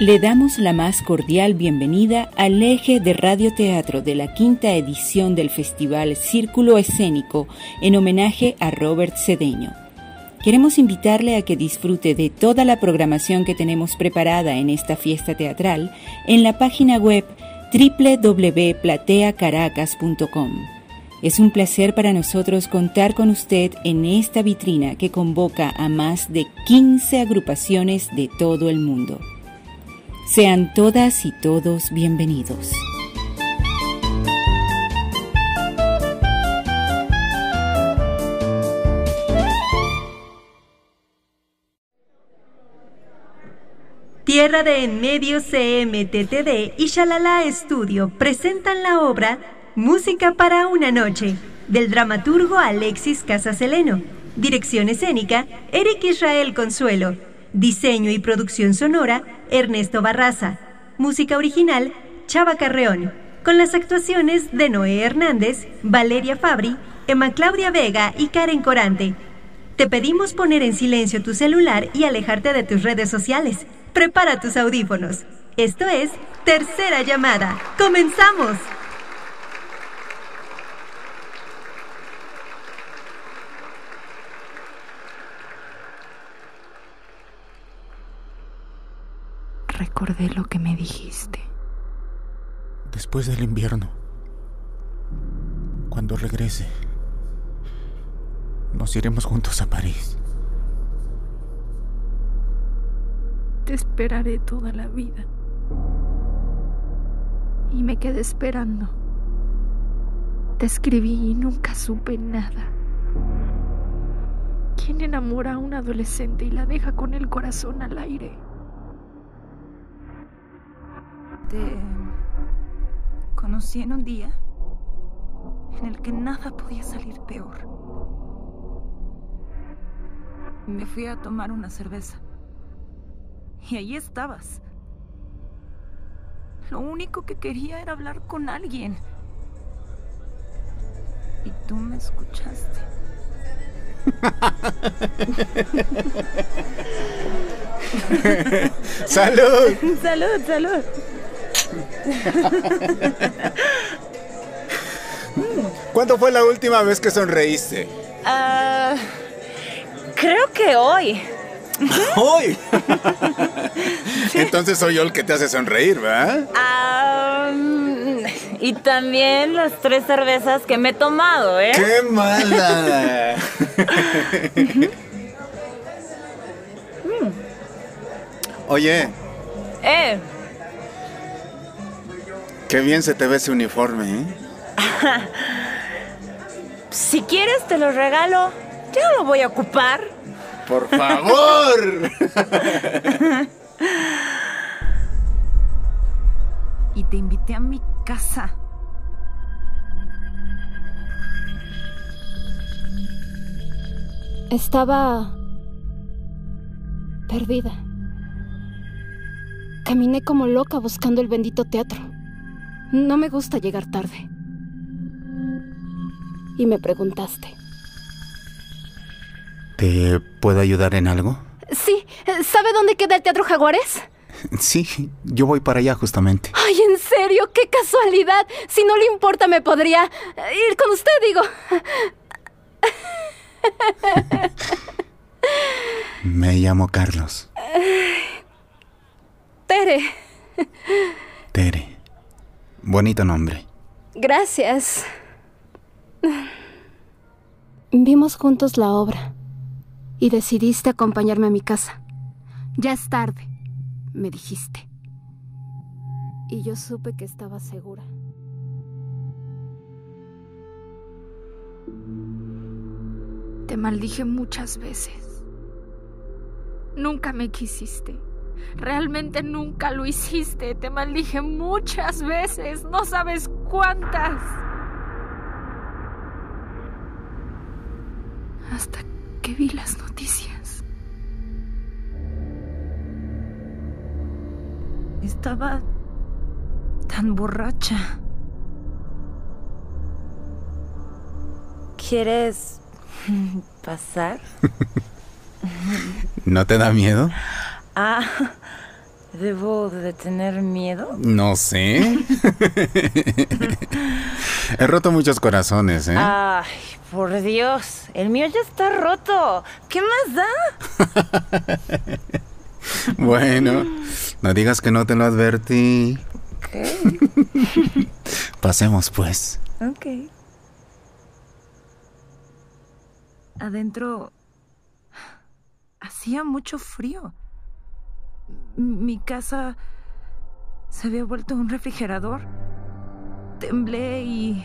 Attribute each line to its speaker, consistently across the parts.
Speaker 1: Le damos la más cordial bienvenida al eje de radioteatro de la quinta edición del Festival Círculo Escénico en homenaje a Robert Cedeño. Queremos invitarle a que disfrute de toda la programación que tenemos preparada en esta fiesta teatral en la página web www.plateacaracas.com. Es un placer para nosotros contar con usted en esta vitrina que convoca a más de 15 agrupaciones de todo el mundo. Sean todas y todos bienvenidos.
Speaker 2: Tierra de En Medio CMTTD y Shalala Estudio presentan la obra Música para una noche del dramaturgo Alexis Casaseleno. Dirección escénica Eric Israel Consuelo. Diseño y producción sonora Ernesto Barraza. Música original Chava Carreón. Con las actuaciones de Noé Hernández, Valeria Fabri, Emma Claudia Vega y Karen Corante. Te pedimos poner en silencio tu celular y alejarte de tus redes sociales. Prepara tus audífonos. Esto es Tercera Llamada. ¡Comenzamos!
Speaker 3: Recordé lo que me dijiste.
Speaker 4: Después del invierno, cuando regrese, nos iremos juntos a París.
Speaker 3: Te esperaré toda la vida. Y me quedé esperando. Te escribí y nunca supe nada. ¿Quién enamora a una adolescente y la deja con el corazón al aire?
Speaker 5: Te conocí en un día en el que nada podía salir peor. Me fui a tomar una cerveza. Y ahí estabas. Lo único que quería era hablar con alguien. Y tú me escuchaste.
Speaker 4: ¡Salud!
Speaker 5: salud, salud.
Speaker 4: ¿Cuándo fue la última vez que sonreíste?
Speaker 5: Ah, creo que hoy.
Speaker 4: ¡Hoy! Entonces soy yo el que te hace sonreír, ¿verdad?
Speaker 5: Y también las tres cervezas que me he tomado, ¿eh?
Speaker 4: ¡Qué mala! Oye,
Speaker 5: Eh,
Speaker 4: qué bien se te ve ese uniforme, ¿eh?
Speaker 5: si quieres te lo regalo. Yo no lo voy a ocupar.
Speaker 4: ¡Por favor!
Speaker 5: Y te invité a mi casa.
Speaker 3: Estaba perdida. Caminé como loca buscando el bendito teatro. No me gusta llegar tarde. Y me preguntaste.
Speaker 4: ¿Te puedo ayudar en algo?
Speaker 3: Sí, ¿sabe dónde queda el Teatro Jaguares?
Speaker 4: Sí, yo voy para allá justamente.
Speaker 3: Ay, en serio, qué casualidad. Si no le importa, me podría ir con usted, digo.
Speaker 4: Me llamo Carlos.
Speaker 3: Tere,
Speaker 4: Tere. Bonito nombre.
Speaker 3: gracias. Vimos juntos la obra y decidiste acompañarme a mi casa. Ya es tarde, me dijiste. Y yo supe que estaba segura. Te maldije muchas veces. Nunca me quisiste. Realmente nunca lo hiciste. Te maldije muchas veces. No sabes cuántas. Hasta que vi las noticias.
Speaker 5: Estaba tan borracha. ¿Quieres pasar?
Speaker 4: ¿No te da miedo?
Speaker 5: Ah,
Speaker 6: ¿Debo de tener miedo?
Speaker 4: No sé. He roto muchos corazones, ¿eh?
Speaker 6: Ay, por Dios, el mío ya está roto. ¿Qué más da?
Speaker 4: bueno, no digas que no te lo advertí. Pasemos, pues.
Speaker 6: Ok.
Speaker 5: Adentro hacía mucho frío. Mi casa se había vuelto un refrigerador. Temblé y...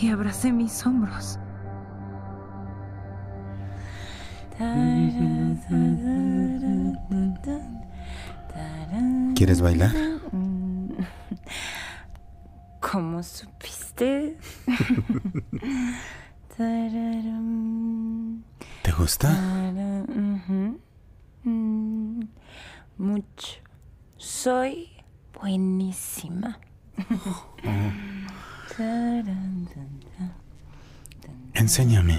Speaker 5: y abracé mis hombros.
Speaker 4: ¿Quieres bailar?
Speaker 6: ¿Cómo supiste?
Speaker 4: ¿Te gusta?
Speaker 6: Mm, Mucho. Soy buenísima.
Speaker 4: Enséñame.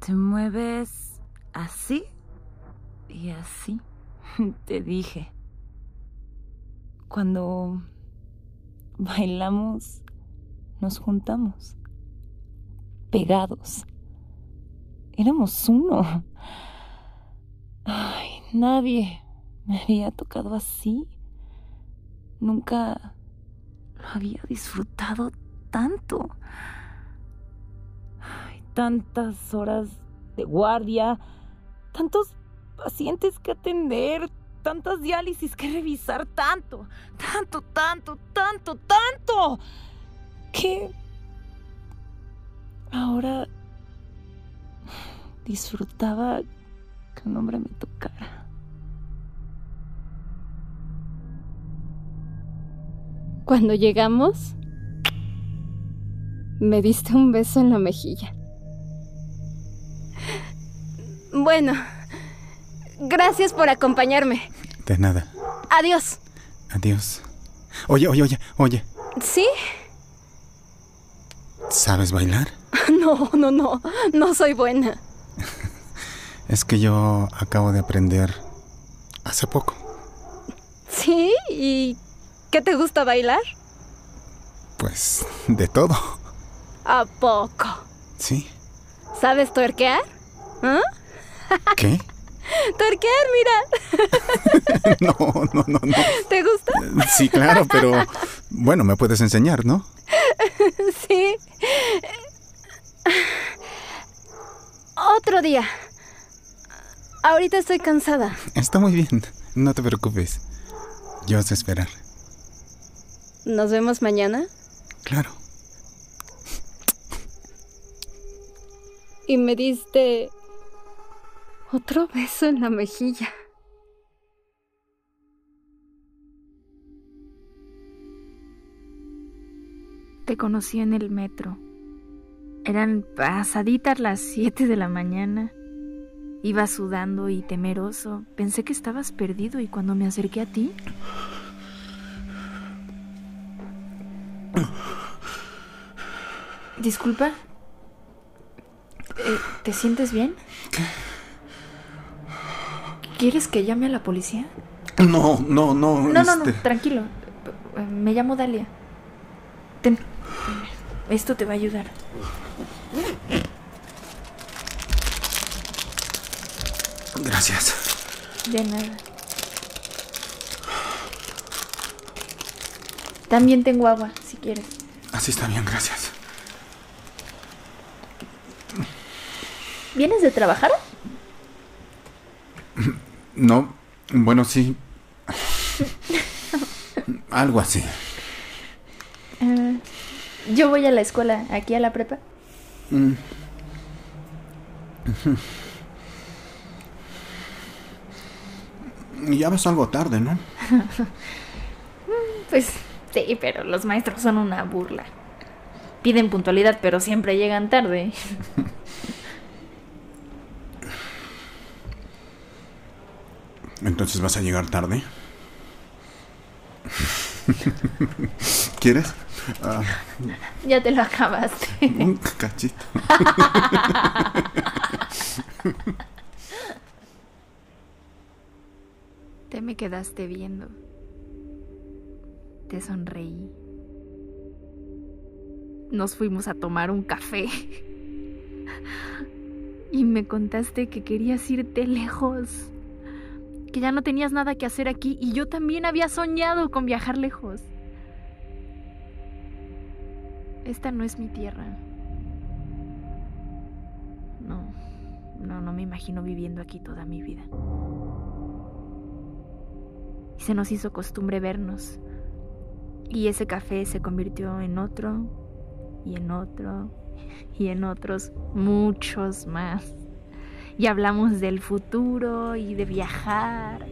Speaker 5: Te mueves así y así. Te dije. Cuando bailamos, nos juntamos. Pegados. Éramos uno. Ay, nadie me había tocado así. Nunca lo había disfrutado tanto. Ay, tantas horas de guardia, tantos pacientes que atender, tantas diálisis que revisar, tanto, tanto, tanto, tanto, tanto, que ahora disfrutaba que un hombre me tocara.
Speaker 3: Cuando llegamos, me diste un beso en la mejilla. Bueno, gracias por acompañarme.
Speaker 4: De nada.
Speaker 3: Adiós.
Speaker 4: Adiós. Oye, oye, oye, oye.
Speaker 3: ¿Sí?
Speaker 4: ¿Sabes bailar?
Speaker 3: No, no, no. No soy buena.
Speaker 4: Es que yo acabo de aprender hace poco.
Speaker 3: ¿Sí? ¿Y qué te gusta bailar?
Speaker 4: Pues de todo.
Speaker 3: ¿A poco?
Speaker 4: ¿Sí?
Speaker 3: ¿Sabes tuerquear? ¿Ah?
Speaker 4: ¿Qué?
Speaker 3: Tuerquear, mira.
Speaker 4: No, no, no, no.
Speaker 3: ¿Te gusta?
Speaker 4: Sí, claro, pero bueno, me puedes enseñar, ¿no?
Speaker 3: Sí. Otro día. Ahorita estoy cansada.
Speaker 4: Está muy bien. No te preocupes. Yo sé esperar.
Speaker 3: ¿Nos vemos mañana?
Speaker 4: Claro.
Speaker 3: Y me diste otro beso en la mejilla.
Speaker 5: Te conocí en el metro. Eran pasaditas las 7 de la mañana. Iba sudando y temeroso. Pensé que estabas perdido y cuando me acerqué a ti... Disculpa. Eh, ¿Te sientes bien? ¿Quieres que llame a la policía?
Speaker 4: No, no, no.
Speaker 5: No, no, no,
Speaker 4: este,
Speaker 5: tranquilo. Me llamo Dalia. Esto te va a ayudar.
Speaker 4: Gracias.
Speaker 5: De nada. También tengo agua, si quieres.
Speaker 4: Así está bien, gracias.
Speaker 5: ¿Vienes de trabajar?
Speaker 4: No, bueno, sí. Algo así.
Speaker 5: Eh, yo voy a la escuela, aquí a la prepa.
Speaker 4: Y ya vas algo tarde, ¿no?
Speaker 5: Pues sí, pero los maestros son una burla. Piden puntualidad, pero siempre llegan tarde.
Speaker 4: Entonces vas a llegar tarde. ¿Quieres? Ah,
Speaker 7: Ya te lo acabaste.
Speaker 4: un cachito.
Speaker 7: Te me quedaste viendo. Te sonreí. Nos fuimos a tomar un café. Y me contaste que querías irte lejos. Que ya no tenías nada que hacer aquí y yo también había soñado con viajar lejos. Esta no es mi tierra. No, no, no me imagino viviendo aquí toda mi vida. Y se nos hizo costumbre vernos. Y ese café se convirtió en otro, y en otro, y en otros muchos más. Y hablamos del futuro y de viajar.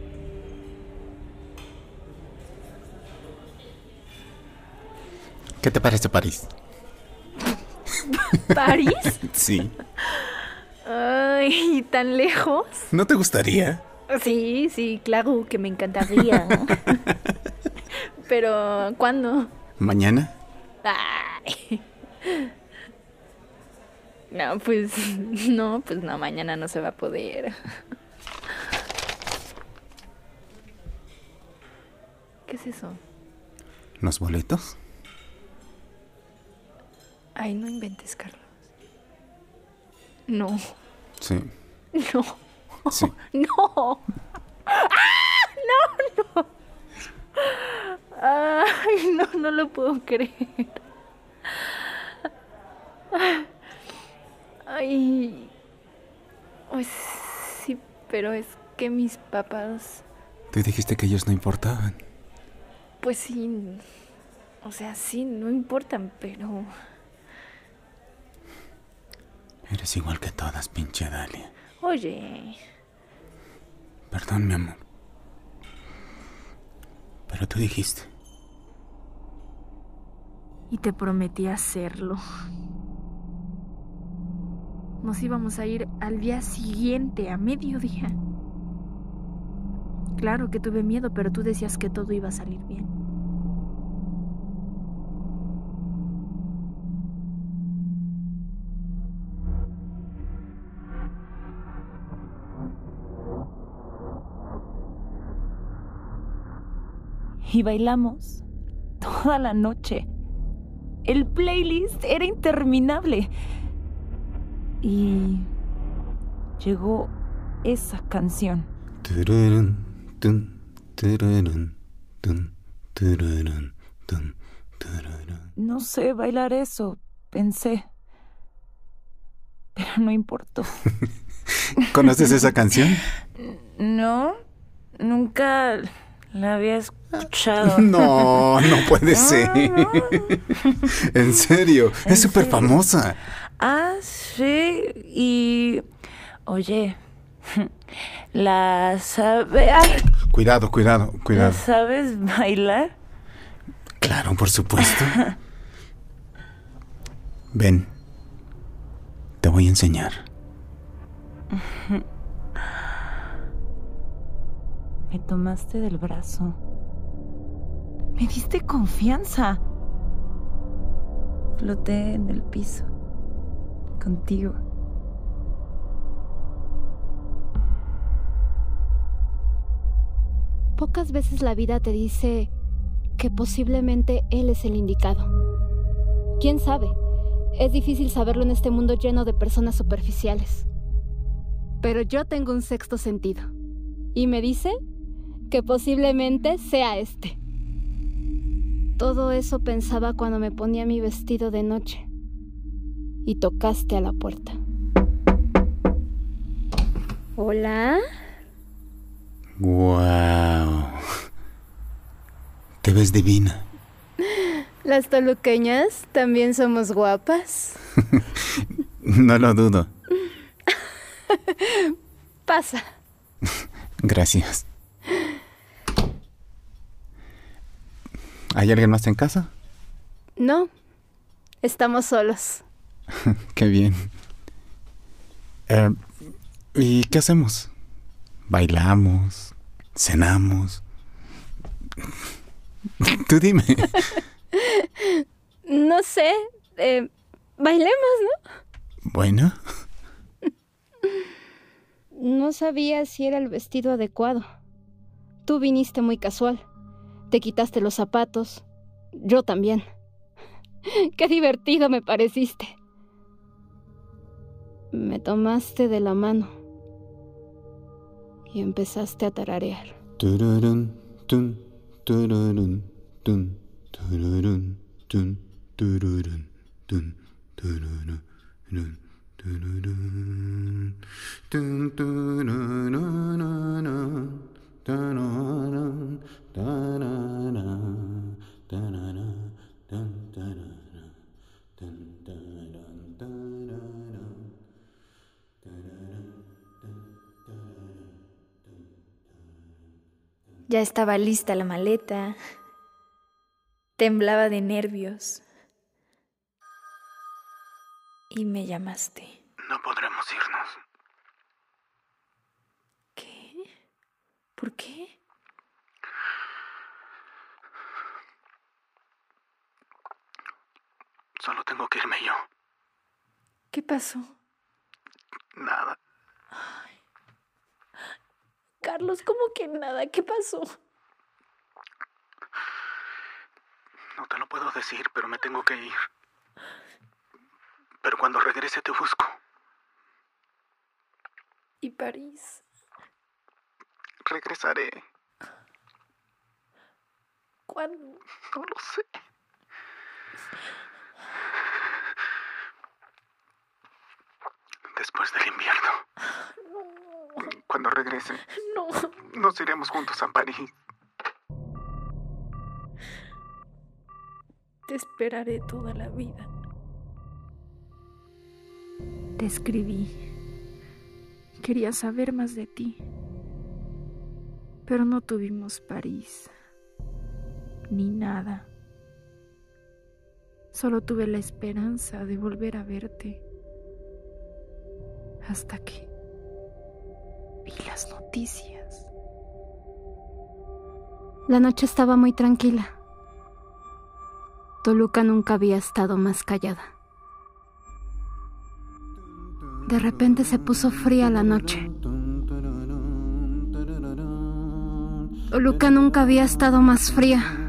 Speaker 4: ¿Qué te parece París?
Speaker 7: ¿París?
Speaker 4: Sí.
Speaker 7: Ay, ¿tan lejos?
Speaker 4: ¿No te gustaría?
Speaker 7: Sí, sí, claro que me encantaría. Pero, ¿cuándo?
Speaker 4: ¿Mañana?
Speaker 7: Ay. No, pues no, pues no, mañana no se va a poder. ¿Qué es eso?
Speaker 4: ¿Los boletos?
Speaker 7: Ay, no inventes, Carlos. No,
Speaker 4: Sí.
Speaker 7: no,
Speaker 4: Sí.
Speaker 7: no. ¡Ah! No, no. Ay, no, no lo puedo creer. Ay. Pues sí, pero es que mis papás,
Speaker 4: Tú dijiste que ellos no importaban.
Speaker 7: pues sí. O sea, sí, no importan, pero.
Speaker 4: Eres igual que todas, pinche Dalia.
Speaker 7: Oye.
Speaker 4: Perdón, mi amor. Pero tú dijiste.
Speaker 7: Y te prometí hacerlo. Nos íbamos a ir al día siguiente, a mediodía. Claro que tuve miedo, pero tú decías que todo iba a salir bien.
Speaker 5: Y bailamos toda la noche. El playlist era interminable. Y llegó esa canción. No sé bailar eso, pensé. Pero no importó.
Speaker 4: ¿Conoces esa canción?
Speaker 8: No, nunca la había escuchado.
Speaker 4: No, no puede ser. En serio,
Speaker 8: ¿En
Speaker 4: es súper famosa.
Speaker 8: Ah, sí. Y. Oye. ¿La sabe... ay,
Speaker 4: Cuidado, cuidado,
Speaker 8: ¿La
Speaker 4: cuidado.
Speaker 8: sabes bailar?
Speaker 4: Claro, por supuesto. Ven. Te voy a enseñar.
Speaker 5: Me tomaste del brazo. Me diste confianza. Floté en el piso. Contigo.
Speaker 7: Pocas veces la vida te dice que posiblemente él es el indicado. ¿Quién sabe? Es difícil saberlo en este mundo lleno de personas superficiales. Pero yo tengo un sexto sentido. Y me dice que posiblemente sea este. Todo eso pensaba cuando me ponía mi vestido de noche. Y tocaste a la puerta. Hola.
Speaker 4: Wow. Te ves divina.
Speaker 7: Las toluqueñas también somos guapas.
Speaker 4: No lo dudo.
Speaker 7: Pasa.
Speaker 4: Gracias. ¿Hay alguien más en casa?
Speaker 7: No, estamos solos.
Speaker 4: Qué bien. Eh, ¿Y qué hacemos? ¿Bailamos? ¿Cenamos? Tú dime.
Speaker 3: no sé. Eh, bailemos, ¿no?
Speaker 4: ¿Buena?
Speaker 3: No sabía si era el vestido adecuado. Tú viniste muy casual. Te quitaste los zapatos. Yo también. Qué divertido me pareciste. Me tomaste de la mano y empezaste a tararear.
Speaker 7: Ya estaba lista la maleta. Temblaba de nervios. Y me llamaste.
Speaker 4: No podremos irnos.
Speaker 7: ¿Qué? ¿Por qué?
Speaker 4: Solo tengo que irme yo.
Speaker 7: ¿Qué pasó?
Speaker 4: Nada.
Speaker 7: Carlos, ¿cómo que nada? ¿Qué pasó?
Speaker 4: No te lo puedo decir, pero me tengo que ir. Pero cuando regrese te busco.
Speaker 7: ¿Y París?
Speaker 4: Regresaré.
Speaker 7: ¿Cuándo?
Speaker 4: No lo sé. Después del invierno. Cuando regrese,
Speaker 7: No.
Speaker 4: nos iremos juntos a París.
Speaker 7: Te esperaré toda la vida. Te escribí. Quería saber más de ti. Pero no tuvimos París. Ni nada. Solo tuve la esperanza de volver a verte. Hasta que vi las noticias.
Speaker 3: La noche estaba muy tranquila. Toluca nunca había estado más callada. De repente se puso fría la noche. Toluca nunca había estado más fría.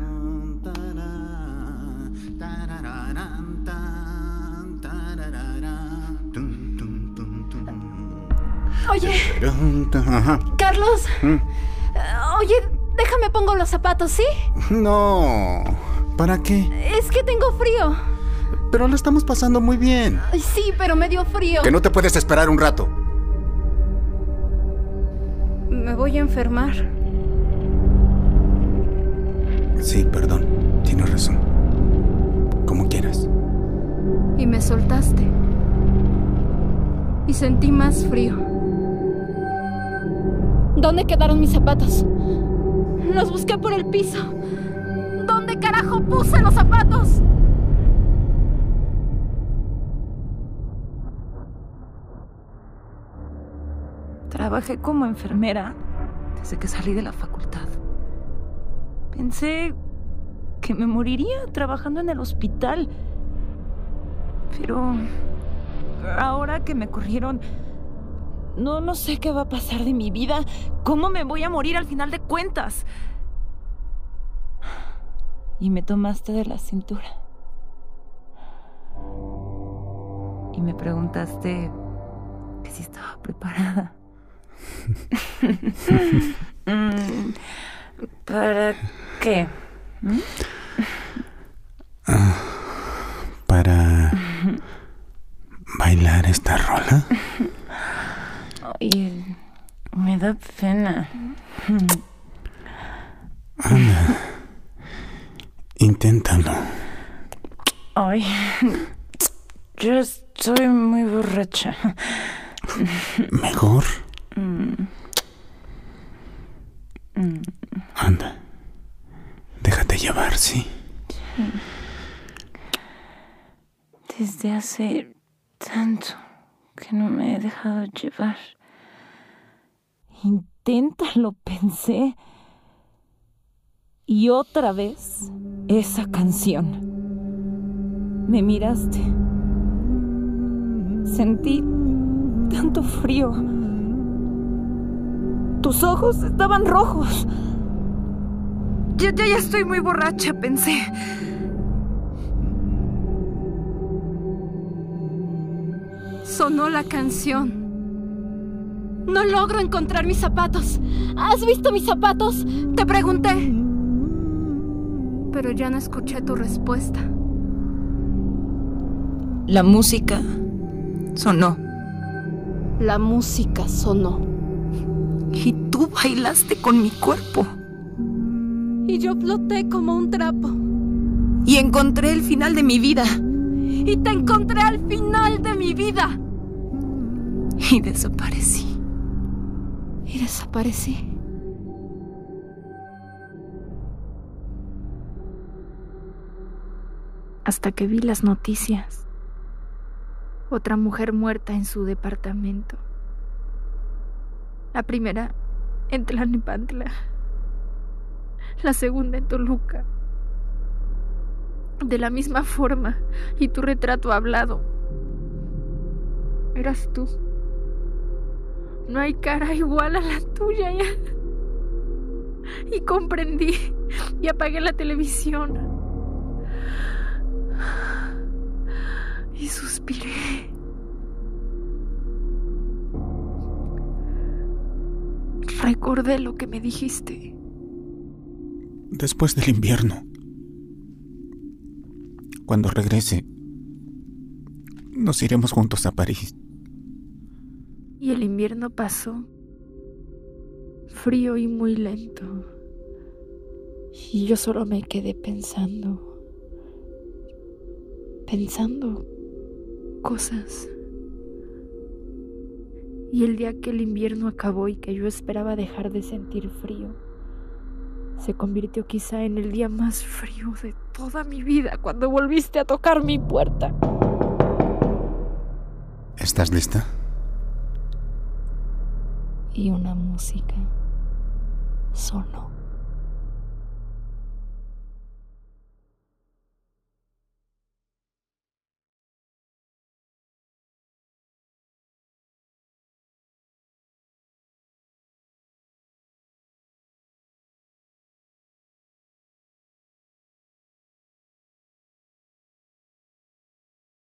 Speaker 3: Oye,
Speaker 4: Ajá.
Speaker 3: Carlos. Oye, déjame pongo los zapatos, ¿sí?
Speaker 4: No. ¿Para qué?
Speaker 3: Es que tengo frío.
Speaker 4: Pero lo estamos pasando muy bien.
Speaker 3: Ay, sí, pero me dio frío.
Speaker 4: Que no te puedes esperar un rato.
Speaker 3: Me voy a enfermar.
Speaker 4: Sí, perdón. Tienes razón. Como quieras.
Speaker 3: Y me soltaste. Y sentí más frío. ¿Dónde quedaron mis zapatos? Los busqué por el piso. ¿Dónde carajo puse los zapatos?
Speaker 5: Trabajé como enfermera desde que salí de la facultad. Pensé que me moriría trabajando en el hospital. Pero ahora que me corrieron, no, no sé qué va a pasar de mi vida. ¿Cómo me voy a morir al final de cuentas? Y me tomaste de la cintura. Y me preguntaste que si estaba preparada. ¿Para qué? ¿Mm?
Speaker 4: Para bailar esta rola.
Speaker 5: Ay, me da pena.
Speaker 4: Anda. Inténtalo.
Speaker 5: Ay, yo estoy muy borracha.
Speaker 4: Mejor.
Speaker 5: Mm.
Speaker 4: Anda. Déjate llevar, ¿sí?
Speaker 5: Desde hace tanto que no me he dejado llevar. Inténtalo, pensé. Y otra vez esa canción. Me miraste. Sentí tanto frío. Tus ojos estaban rojos. Ya, ya, ya estoy muy borracha, pensé.
Speaker 7: Sonó la canción. No logro encontrar mis zapatos. ¿Has visto mis zapatos? Te pregunté. Pero ya no escuché tu respuesta.
Speaker 5: La música sonó.
Speaker 7: La música sonó.
Speaker 5: Y tú bailaste con mi cuerpo.
Speaker 7: Y yo floté como un trapo.
Speaker 5: Y encontré el final de mi vida.
Speaker 7: Y te encontré al final de mi vida.
Speaker 5: Y desaparecí.
Speaker 7: Y desaparecí. Hasta que vi las noticias. Otra mujer muerta en su departamento. La primera en Tlalnepantla. La segunda en Toluca. De la misma forma. Y tu retrato hablado. Eras tú. No hay cara igual a la tuya ya. Y comprendí y apagué la televisión. Y suspiré. Recordé lo que me dijiste.
Speaker 4: Después del invierno, cuando regrese, nos iremos juntos a París.
Speaker 7: Y el invierno pasó, frío y muy lento. Y yo solo me quedé pensando, pensando cosas. Y el día que el invierno acabó y que yo esperaba dejar de sentir frío, se convirtió quizá en el día más frío de toda mi vida cuando volviste a tocar mi puerta.
Speaker 4: ¿Estás lista?
Speaker 7: Y una música sonó.